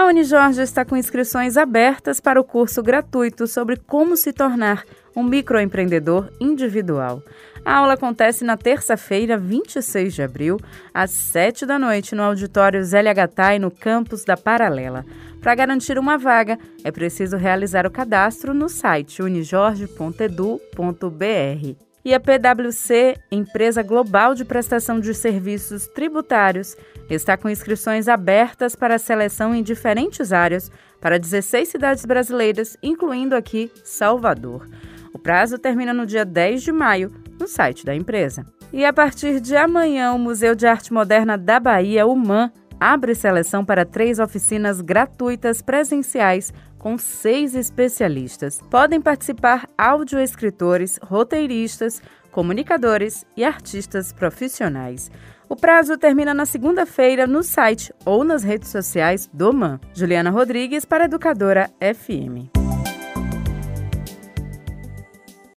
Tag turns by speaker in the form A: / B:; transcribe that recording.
A: A Unijorge está com inscrições abertas para o curso gratuito sobre como se tornar um microempreendedor individual. A aula acontece na terça-feira, 26 de abril, às 7 da noite, no auditório Zélia Gattai, no campus da Paralela. Para garantir uma vaga, é preciso realizar o cadastro no site unijorge.edu.br. E a PwC, empresa global de prestação de serviços tributários, está com inscrições abertas para seleção em diferentes áreas para 16 cidades brasileiras, incluindo aqui Salvador. O prazo termina no dia 10 de maio, no site da empresa. E a partir de amanhã, o Museu de Arte Moderna da Bahia, o MAN, abre seleção para três oficinas gratuitas presenciais com seis especialistas. Podem participar audioescritores, roteiristas, comunicadores e artistas profissionais. O prazo termina na segunda-feira no site ou nas redes sociais do MAN. Juliana Rodrigues para Educadora FM.